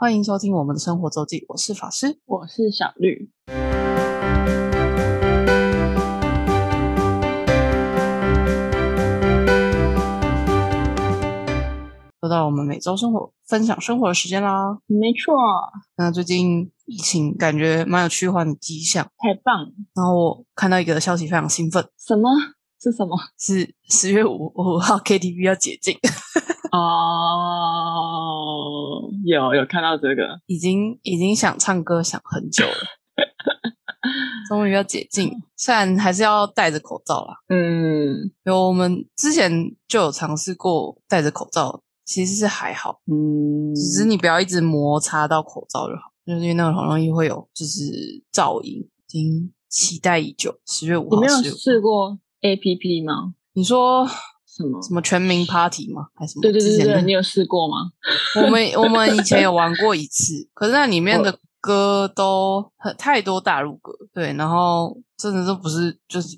欢迎收听我们的生活周记，我是法师。我是小绿。又到我们每周生活分享生活的时间啦。没错，那最近疫情感觉蛮有趋缓的迹象，太棒了！然后我看到一个消息非常兴奋，什么是什么？是十月五五号 KTV 要解禁，哦，有有看到这个，已经已经想唱歌想很久了，终于要解禁，虽然还是要戴着口罩啦。嗯有我们之前就有尝试过戴着口罩，其实是还好，嗯，只是你不要一直摩擦到口罩就好，就是因为那个很容易会有就是噪音。已经期待已久，十月五号，你没有10月试过 A P P 吗？你说什么？什么全民 Party 吗？还是什么？对对对对你有试过吗？我们我们以前有玩过一次，可是那里面的歌都很太多大陆歌，对，然后真的都不是就是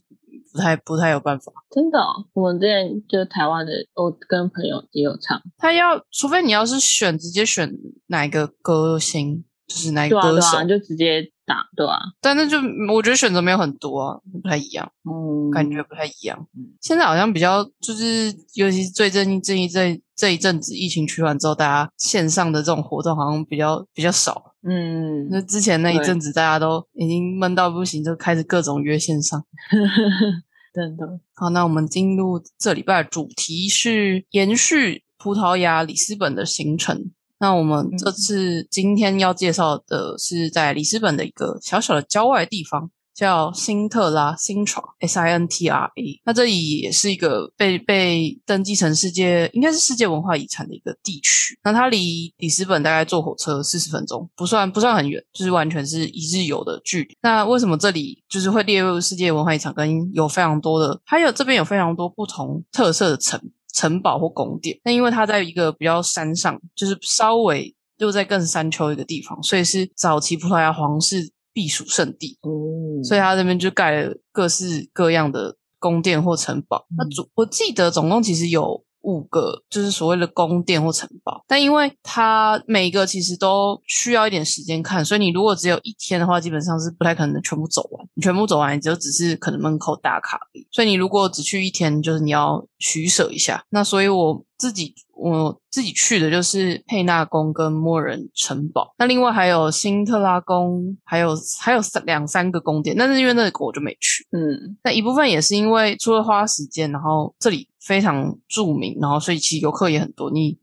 不太不太有办法。真的哦、我们之前就台湾的，我跟朋友也有唱，他要，除非你要是选直接选哪一个歌星，就是那一个歌手，啊，就直接打，对啊，但那就我觉得选择没有很多啊，不太一样，嗯，感觉不太一样。嗯现在好像比较就是，尤其是最近这一这这一阵子疫情趋缓之后，大家线上的这种活动好像比较比较少。嗯，那之前那一对阵子，大家都已经闷到不行，就开始各种约线上。真的，好，那我们进入这礼拜的主题是延续葡萄牙里斯本的行程。那我们这次今天要介绍的是在里斯本的一个小小的郊外地方，叫辛特拉 （Sintra） （S I N T R A）。那这里也是一个被被登记成世界应该是世界文化遗产的一个地区。那它离里斯本大概坐火车四十分钟，不算不算很远，就是完全是一日游的距离。那为什么这里就是会列入世界文化遗产？跟有非常多的，还有这边有非常多不同特色的城城堡或宫殿。那因为它在一个比较山上，就是稍微又在更山丘一个地方，所以是早期葡萄牙皇室避暑胜地。哦，所以它这边就盖了各式各样的宫殿或城堡。那嗯总我记得总共其实有五个，就是所谓的宫殿或城堡。但因为它每一个其实都需要一点时间看，所以你如果只有一天的话，基本上是不太可能全部走完。你全部走完，你就只是可能门口打卡而已。所以你如果只去一天，就是你要取舍一下。那所以我自己我自己去的就是佩纳宫跟莫人城堡，那另外还有辛特拉宫，还有还有三两三个宫殿，但是因为那个我就没去。嗯那一部分也是因为除了花时间，然后这里非常著名，然后所以其实游客也很多，你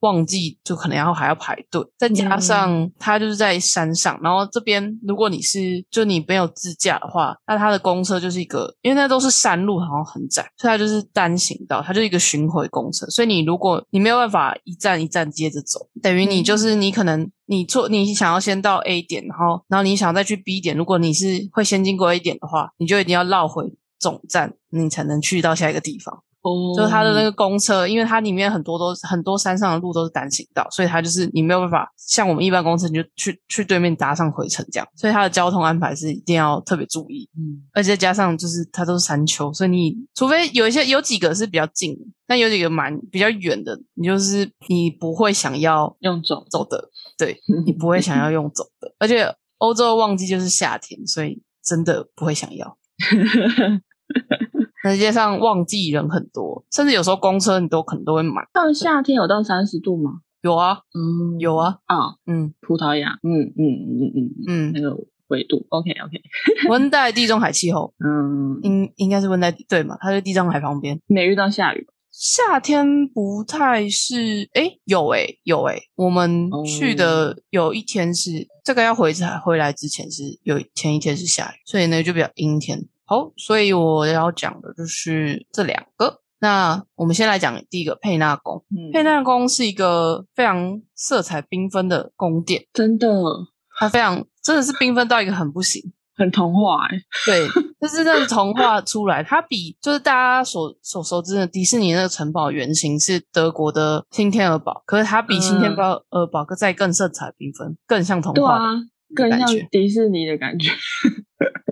旺季就可能要还要排队，再加上它就是在山上，然后这边如果你是就你没有自驾的话，那它的公车就是一个，因为那都是山路，好像很窄，所以它就是单行道，它就是一个巡回公车，所以你如果你没有办法一站一站接着走，等于你就是你可能你坐你想要先到 A 点，然后然后你想再去 B 点，如果你是会先经过 A 点的话，你就一定要绕回总站，你才能去到下一个地方。哦，就是它的那个公车，因为它里面很多都是很多山上的路都是单行道，所以它就是你没有办法像我们一般公车，你就去去对面搭上回程这样，所以它的交通安排是一定要特别注意。嗯而且加上就是它都是山丘，所以你除非有一些有几个是比较近的，但有几个蛮比较远的，你就是你不会想要用走走的，对你不会想要用走的。而且欧洲的旺季就是夏天，所以真的不会想要。那街上旺季人很多，甚至有时候公车你都可能都会满。到夏天有到三十度吗？有啊，嗯有啊，啊，嗯葡萄牙，嗯嗯嗯嗯嗯，嗯那，个纬度，OK OK，温带地中海气候，嗯，应应该是温带对嘛？它在地中海旁边。没遇到下雨，夏天不太是，诶，有诶，有诶，我们去的有一天是、这个要回才回来之前是有前一天是下雨，所以呢就比较阴天。好，所以我要讲的就是这两个。那我们先来讲第一个佩纳宫。嗯佩纳宫是一个非常色彩缤纷的宫殿，真的它非常真的是缤纷到一个很不行。很童话哎，对，就是那个童话出来，它比就是大家所所熟知的迪士尼那个城堡原型是德国的新天鹅堡，可是它比新天鹅呃堡再更色彩缤纷，更像童话对啊，更像。迪士尼的感觉，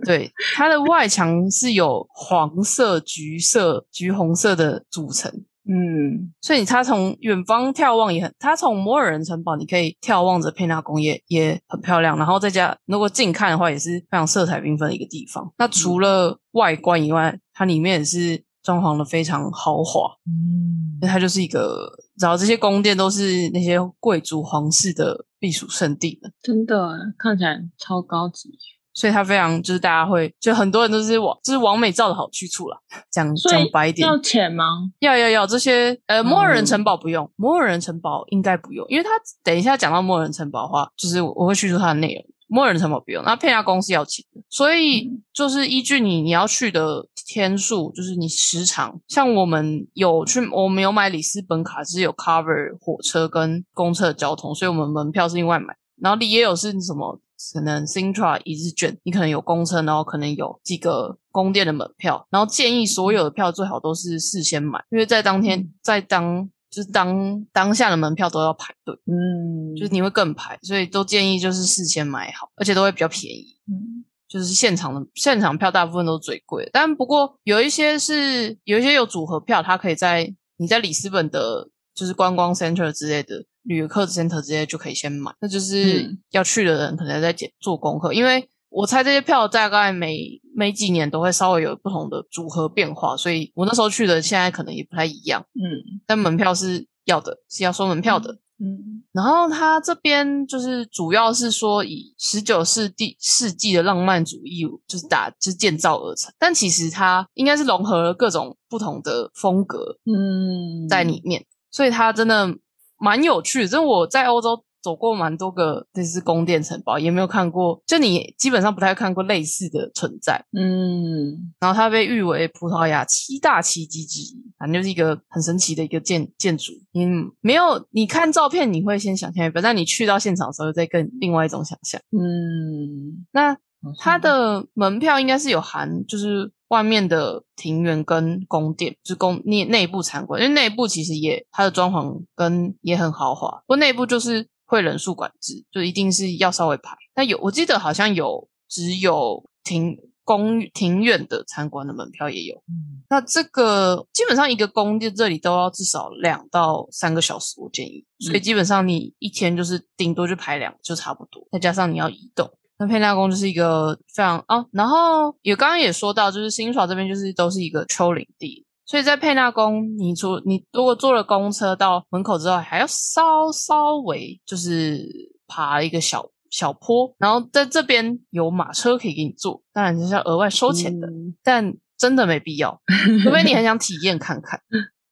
对，它的外墙是有黄色、橘色、橘红色的组成，嗯所以它从远方眺望也很，它从摩尔人城堡你可以眺望着佩纳宫也也很漂亮，然后再加如果近看的话也是非常色彩缤纷的一个地方。那除了外观以外，它里面也是装潢的非常豪华，嗯它就是一个，然后这些宫殿都是那些贵族皇室的避暑胜地的。真的看起来超高级。所以它非常就是大家会就很多人都是往就是往美照的好去处啦，讲讲白一点，要钱吗？要要要这些呃，摩尔人嗯城堡不用，摩尔人城堡应该不用，因为他等一下讲到摩尔人城堡的话，就是我我会叙述它的内容。摩尔人城堡不用，那佩纳宫是要钱的，所以嗯就是依据你你要去的天数，就是你时长。像我们有去，我们有买里斯本卡，是有 cover 火车跟公车的交通，所以我们门票是另外买。然后里也有是什么，可能 Sintra 一日券，你可能有公车，然后可能有几个宫殿的门票，然后建议所有的票最好都是事先买，因为在当天嗯。在当就是当当下的门票都要排队，嗯，就是你会更排，所以都建议就是事先买好，而且都会比较便宜。嗯。就是现场的现场票大部分都是最贵的，但不过有一些是有一些有组合票，它可以在你在里斯本的，就是观光 center 之类的旅游客 center 之类就可以先买，那就是嗯。要去的人可能在解做功课，因为我猜这些票大概每每几年都会稍微有不同的组合变化，所以我那时候去的现在可能也不太一样，嗯。但门票是要的，是要收门票的。嗯然后它这边就是主要是说以十九世纪世纪的浪漫主义就是打就是建造而成，但其实它应该是融合了各种不同的风格嗯，在里面，所以它真的蛮有趣的。就是我在欧洲走过蛮多个类似宫殿城堡，也没有看过，就你基本上不太看过类似的存在。嗯然后它被誉为葡萄牙七大奇迹之一，反正就是一个很神奇的一个建建筑。你没有你看照片，你会先想象一般，但你去到现场的时候，再更另外一种想象。嗯，那它的门票应该是有含，就是外面的庭园跟宫殿，就是宫内内部参观，因为内部其实也它的装潢跟也很豪华，不过内部就是会人数管制，就一定是要稍微排。那有我记得好像有只有庭公庭院的参观的门票也有。嗯那这个基本上一个宫殿这里都要至少两到三个小时，我建议。所以嗯基本上你一天就是顶多就排两就差不多，再加上你要移动。那佩纳宫就是一个非常哦，然后也刚刚也说到，就是新耍这边就是都是一个丘陵地，所以在佩纳宫，你除你如果坐了公车到门口之后，还要稍稍微就是爬一个小小坡，然后在这边有马车可以给你坐，当然就是要额外收钱的。嗯但真的没必要，除非你很想体验看看，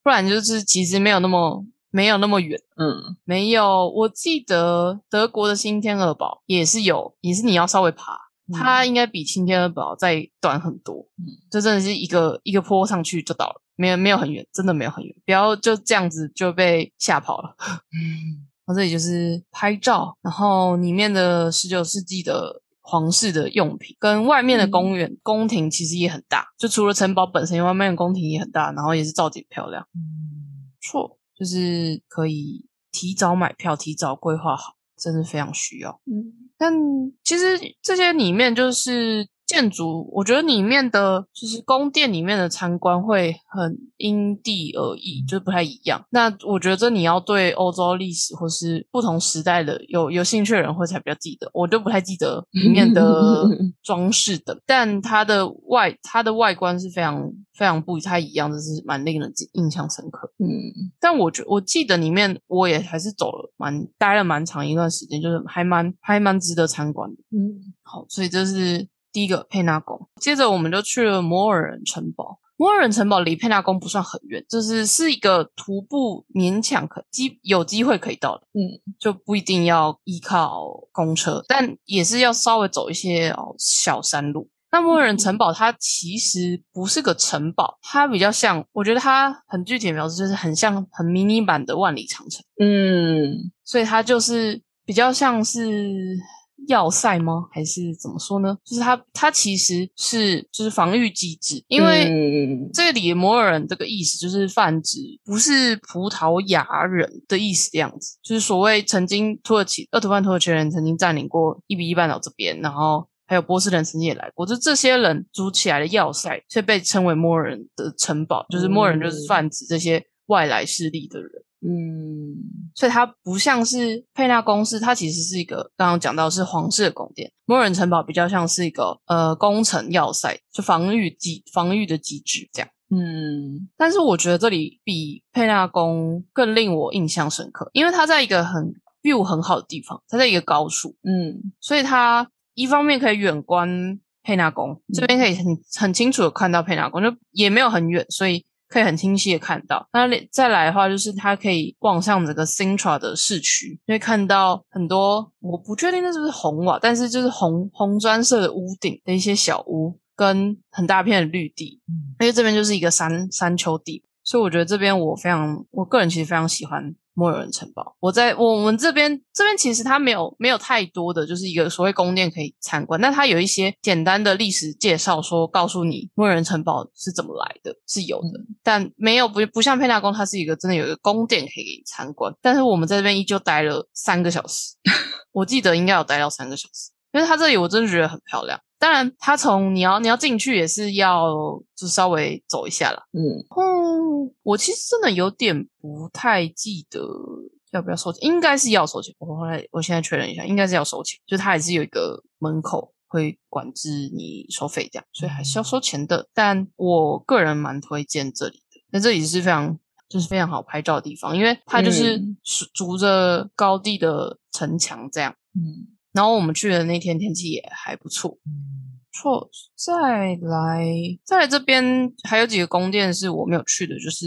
不然就是其实没有那么没有那么远。嗯。没有，我记得德国的新天鹅堡也是有，也是你要稍微爬，它应该比新天鹅堡再短很多。嗯。就真的是一个一个坡上去就到了，没有没有很远，真的没有很远，不要就这样子就被吓跑了。嗯。然后这里就是拍照，然后里面的十九世纪的皇室的用品，跟外面的公园、宫廷其实也很大，就除了城堡本身，外面的宫廷也很大，然后也是造景漂亮，嗯。错，就是可以提早买票，提早规划好，真的非常需要。嗯但其实这些里面就是建筑，我觉得里面的就是宫殿里面的参观会很因地而异，就是不太一样。那我觉得这你要对欧洲历史或是不同时代的有有兴趣的人会才比较记得，我就不太记得里面的装饰的，但它的外它的外观是非常非常不太一样，这是蛮令人印象深刻。嗯但我觉我记得里面我也还是走了蛮待了蛮长一段时间，就是还蛮还蛮值得参观的。嗯好，所以这是第一个佩纳宫。接着我们就去了摩尔人城堡。摩尔人城堡离佩纳宫不算很远，就是是一个徒步勉强可机有机会可以到的，嗯就不一定要依靠公车，但也是要稍微走一些哦小山路。那摩尔人城堡它其实不是个城堡，它比较像，我觉得它很具体的描述就是很像很迷你版的万里长城。嗯所以它就是比较像是要塞吗？还是怎么说呢？就是它它其实是就是防御机制，因为嗯这里摩尔人这个意思就是泛指不是葡萄牙人的意思这样子，就是所谓曾经土耳其鄂图曼土耳其人曾经占领过伊比利半岛这边，然后。还有波斯人曾经也来过，就这些人组起来的要塞，却被称为摩尔人的城堡。就是摩尔人就是泛指这些外来势力的人。嗯。所以它不像是佩纳宫，是，它其实是一个刚刚讲到是皇室的宫殿，摩尔人城堡比较像是一个呃工程要塞，就防御机防御的机制这样。嗯。但是我觉得这里比佩纳宫更令我印象深刻，因为它在一个很 view 很好的地方，它在一个高处，嗯。所以它一方面可以远观佩纳宫，这边可以很很清楚的看到佩纳宫，就也没有很远，所以可以很清晰的看到。那再来的话，就是它可以望向整个 Sintra 的市区，因为看到很多我不确定那是不是红瓦，但是就是红红砖色的屋顶的一些小屋，跟很大片的绿地，嗯因为这边就是一个山山丘地，所以我觉得这边我非常，我个人其实非常喜欢摩尔人城堡。我在我们这边这边其实它没有没有太多的就是一个所谓宫殿可以参观，但它有一些简单的历史介绍，说告诉你摩尔人城堡是怎么来的，是有的，但没有不不像佩纳宫，它是一个真的有一个宫殿可以给你参观。但是我们在这边依旧待了三个小时，我记得应该有待到三个小时。因为它这里我真的觉得很漂亮。当然，它从你要你要进去也是要就稍微走一下啦。嗯哦，我其实真的有点不太记得要不要收钱，应该是要收钱。我后来我现在确认一下，应该是要收钱，就它还是有一个门口会管制你收费这样，所以还是要收钱的。但我个人蛮推荐这里的，那这里是非常就是非常好拍照的地方，因为它就是嗯逐着高地的城墙这样。嗯然后我们去的那天天气也还不错，错。再来，再来这边还有几个宫殿是我没有去的，就是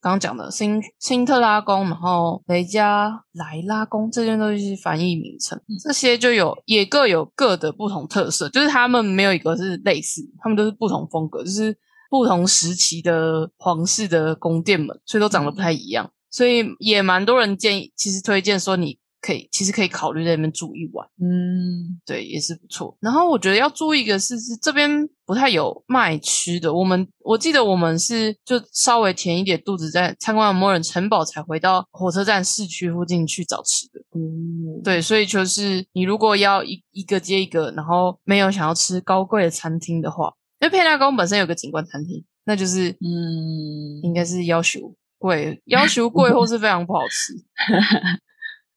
刚刚讲的新新特拉宫，然后雷加莱拉宫，这些都是翻译名称，这些就有也各有各的不同特色，就是他们没有一个是类似，他们都是不同风格，就是不同时期的皇室的宫殿们，所以都长得不太一样，所以也蛮多人建议，其实推荐说你。可以，其实可以考虑在那边住一晚。嗯对，也是不错。然后我觉得要注意一个是，是这边不太有卖吃的。我们我记得我们是就稍微填一点肚子，在参观完摩尔城堡才回到火车站市区附近去找吃的。嗯，对，所以就是你如果要一一个接一个，然后没有想要吃高贵的餐厅的话，因为佩纳宫本身有个景观餐厅，那就是嗯应该是要求贵，要求贵或是非常不好吃。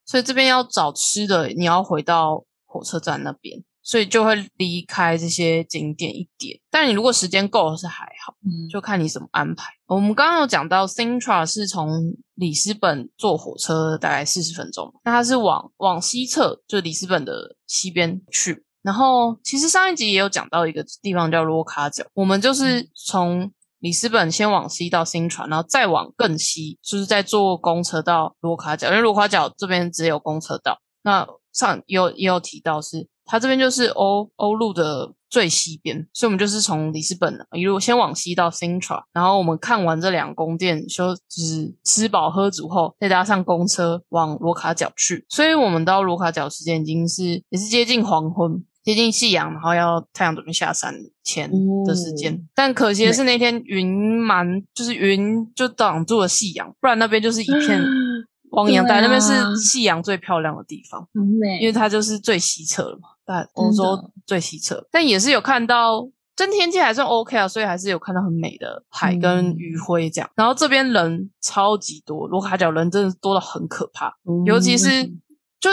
所以这边要找吃的，你要回到火车站那边，所以就会离开这些景点一点。但你如果时间够是还好，嗯就看你怎么安排。我们刚刚有讲到 Sintra 是从里斯本坐火车大概四十分钟，那它是往往西侧，就里斯本的西边去。然后其实上一集也有讲到一个地方叫罗卡角，我们就是从里斯本先往西到新船，然后再往更西，就是再坐公车到罗卡角，因为罗卡角这边只有公车道。那上也有也有提到是，它这边就是欧欧陆的最西边，所以我们就是从里斯本一路先往西到 Sintra，然后我们看完这两宫殿，休就是吃饱喝足后，再搭上公车往罗卡角去。所以我们到罗卡角时间已经是也是接近黄昏。接近夕阳，然后要太阳准备下山前的时间，哦。但可惜的是那天云蛮，就是云就挡住了夕阳，不然那边就是一片 汪洋大海，对啊。那边是夕阳最漂亮的地方，很美，因为它就是最西侧了嘛，但欧洲最西侧，但也是有看到。真天气还算 OK 啊，所以还是有看到很美的海跟嗯。余晖这样。然后这边人超级多，罗卡角人真的多到很可怕，尤其是嗯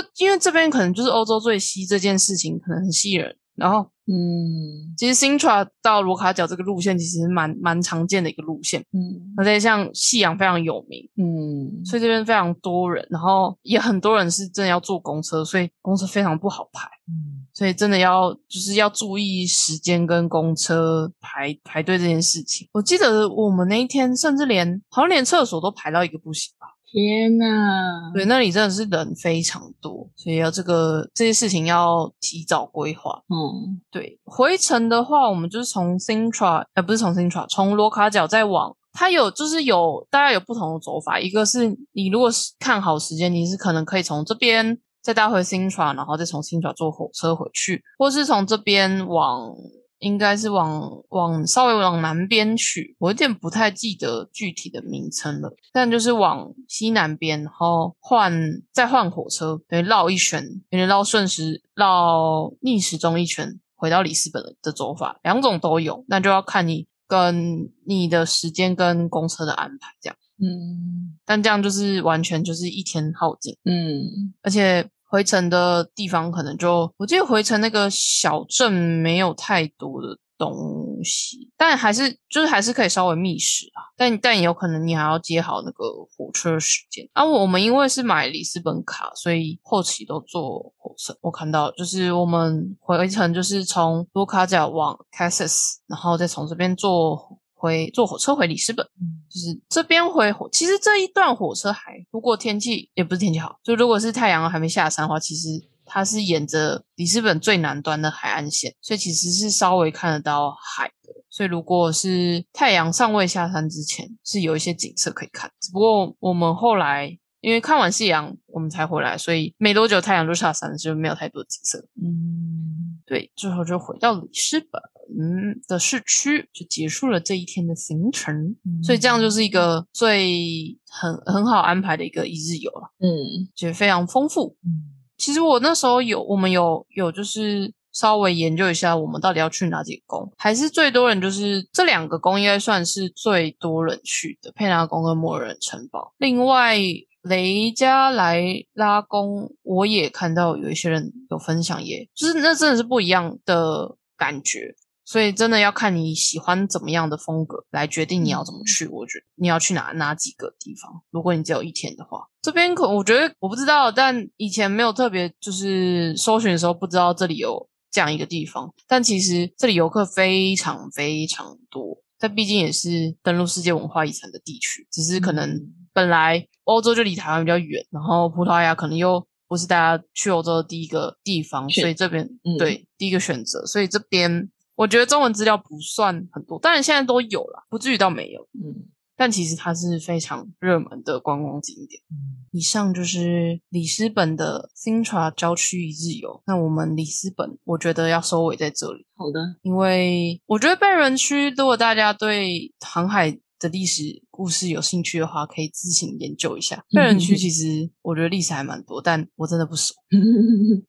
就因为这边可能就是欧洲最西这件事情，可能很吸引人。然后嗯其实 Sintra 到罗卡角这个路线其实蛮蛮常见的一个路线，嗯而且像夕阳非常有名，嗯，所以这边非常多人，然后也很多人是真的要坐公车，所以公车非常不好排，嗯所以真的要就是要注意时间跟公车排排队这件事情。我记得我们那一天甚至连好像连厕所都排到一个不行吧。天呐，对，那里真的是人非常多，所以要这个这些事情要提早规划。嗯对，回程的话，我们就是从 Sintra，呃，不是从 Sintra，从罗卡角再往，它有就是有大概有不同的走法。一个是你如果是看好时间，你是可能可以从这边再搭回 Sintra，然后再从 Sintra 坐火车回去，或是从这边往。应该是往往稍微往南边去，我有点不太记得具体的名称了，但就是往西南边，然后换再换火车，等于绕一圈，有点绕顺时绕逆时钟一圈，回到里斯本的走法，两种都有，那就要看你跟你的时间跟公车的安排这样。嗯。但这样就是完全就是一天耗尽，嗯。而且回程的地方可能就，我记得回程那个小镇没有太多的东西，但还是就是还是可以稍微觅食啊，但但有可能你还要接好那个火车时间。啊，我们因为是买里斯本卡，所以后期都坐火车。我看到就是我们回程就是从卢卡角往 Cassis，然后再从这边坐。回坐火车回里斯本，嗯就是这边回火，其实这一段火车还如果天气也不是天气好，就如果是太阳还没下山的话，其实它是沿着里斯本最南端的海岸线，所以其实是稍微看得到海的。所以如果是太阳尚未下山之前，是有一些景色可以看。只不过我们后来因为看完夕阳我们才回来，所以没多久太阳就下山了，就没有太多景色。嗯对，最后就回到里斯本嗯的市区，就结束了这一天的行程。所以这样就是一个最很很好安排的一个一日游了，嗯觉得非常丰富。嗯其实我那时候有，我们有有就是稍微研究一下，我们到底要去哪几个宫，还是最多人就是这两个宫应该算是最多人去的，佩纳宫跟摩尔人城堡。另外雷加莱拉宫，我也看到有一些人有分享也，就是那真的是不一样的感觉。所以真的要看你喜欢怎么样的风格来决定你要怎么去。我觉得你要去哪哪几个地方。如果你只有一天的话，这边可我觉得我不知道，但以前没有特别就是搜寻的时候不知道这里有这样一个地方。但其实这里游客非常非常多，但毕竟也是登陆世界文化遗产的地区，只是可能本来欧洲就离台湾比较远，然后葡萄牙可能又不是大家去欧洲的第一个地方，所以这边、嗯对第一个选择，所以这边我觉得中文资料不算很多，当然现在都有了，不至于到没有。嗯但其实它是非常热门的观光景点。以上就是里斯本的 Sintra 郊区一日游。那我们里斯本，我觉得要收尾在这里，好的，因为我觉得贝伦区，如果大家对航海的历史故事有兴趣的话，可以自行研究一下。贝人区其实我觉得历史还蛮多，但我真的不熟，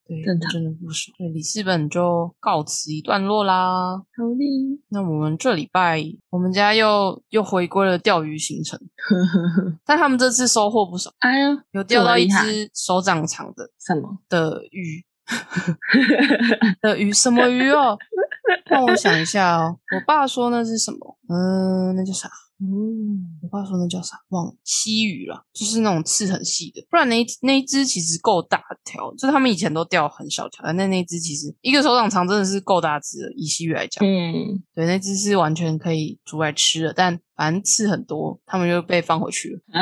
对，真的不熟。对，里斯本就告辞一段落啦。好的，那我们这礼拜，我们家又又回归了钓鱼行程，但他们这次收获不少，哎呀，有钓到一只手掌长的什么？的鱼 的鱼，什么鱼哦？让我想一下哦，我爸说那是什么？嗯、那叫啥？嗯我爸说那叫啥？忘了，西鱼啦，就是那种刺很细的，不然那一那一只其实够大条，就是他们以前都钓很小条，但那那只其实一个手掌长真的是够大只的，以西鱼来讲。嗯，对，那只是完全可以煮来吃的，但反正刺很多，他们就被放回去了，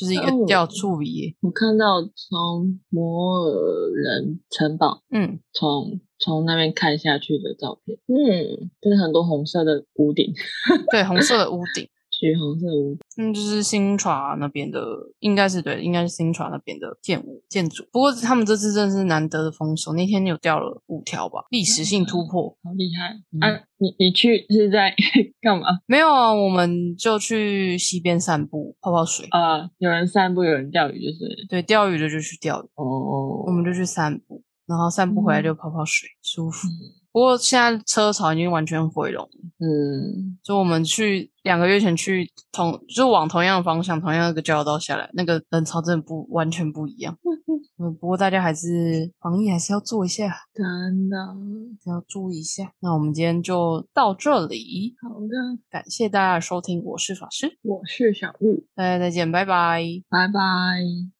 就是一个哦钓醋鱼。我看到从摩尔人城堡嗯，从从那边看下去的照片，嗯，就是很多红色的屋顶，对，红色的屋顶，橘红色嗯，就是新船那边的，应该是对，应该是新船那边的建物建筑。不过他们这次真的是难得的丰收，那天有钓了五条吧，历史性突破。好厉害、嗯啊！你你去是在 干嘛？没有啊，我们就去溪边散步，泡泡水。啊、有人散步，有人钓鱼，就是对，钓鱼的就去钓鱼，哦，我们就去散步，然后散步回来就泡泡水，舒服。嗯不过现在车潮已经完全毁容了。嗯就我们去两个月前去同，就往同样的方向，同样的一个交流道下来，那个人潮真的不完全不一样。嗯，不过大家还是防疫还是要做一下，真的要注意一下。那我们今天就到这里，好的，感谢大家的收听，我是法师，我是小玉，大家再见，拜拜。拜拜。